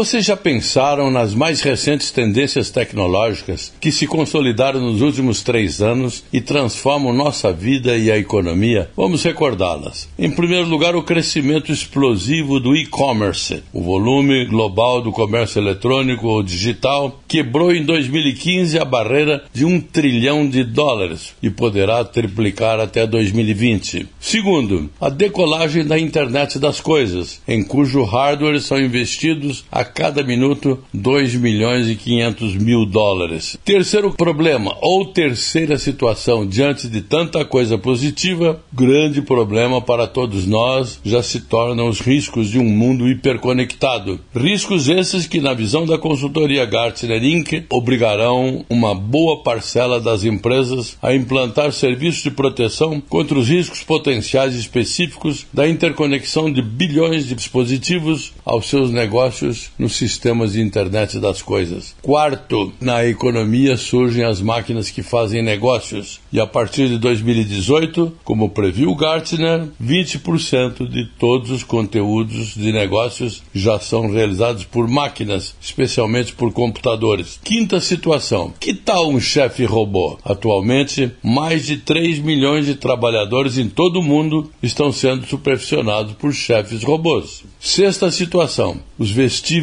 Vocês já pensaram nas mais recentes tendências tecnológicas que se consolidaram nos últimos três anos e transformam nossa vida e a economia? Vamos recordá-las. Em primeiro lugar, o crescimento explosivo do e-commerce. O volume global do comércio eletrônico ou digital quebrou em 2015 a barreira de um trilhão de dólares e poderá triplicar até 2020. Segundo, a decolagem da internet das coisas, em cujo hardware são investidos a cada minuto 2 milhões e 500 mil dólares. Terceiro problema, ou terceira situação, diante de tanta coisa positiva, grande problema para todos nós já se tornam os riscos de um mundo hiperconectado. Riscos esses que, na visão da consultoria Gartner Inc., obrigarão uma boa parcela das empresas a implantar serviços de proteção contra os riscos potenciais específicos da interconexão de bilhões de dispositivos aos seus negócios nos sistemas de internet das coisas. Quarto, na economia surgem as máquinas que fazem negócios e a partir de 2018, como previu Gartner, 20% de todos os conteúdos de negócios já são realizados por máquinas, especialmente por computadores. Quinta situação: que tal um chefe robô? Atualmente, mais de 3 milhões de trabalhadores em todo o mundo estão sendo supervisionados por chefes robôs. Sexta situação: os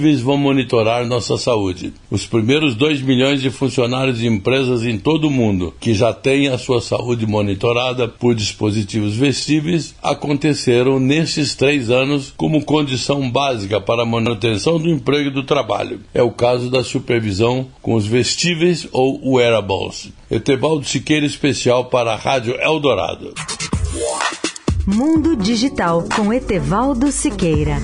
vestígios vão monitorar nossa saúde. Os primeiros 2 milhões de funcionários de empresas em todo o mundo que já têm a sua saúde monitorada por dispositivos vestíveis aconteceram nestes três anos como condição básica para a manutenção do emprego e do trabalho. É o caso da supervisão com os vestíveis ou wearables. Etebaldo Siqueira, especial para a Rádio Eldorado. Mundo Digital com Etevaldo Siqueira.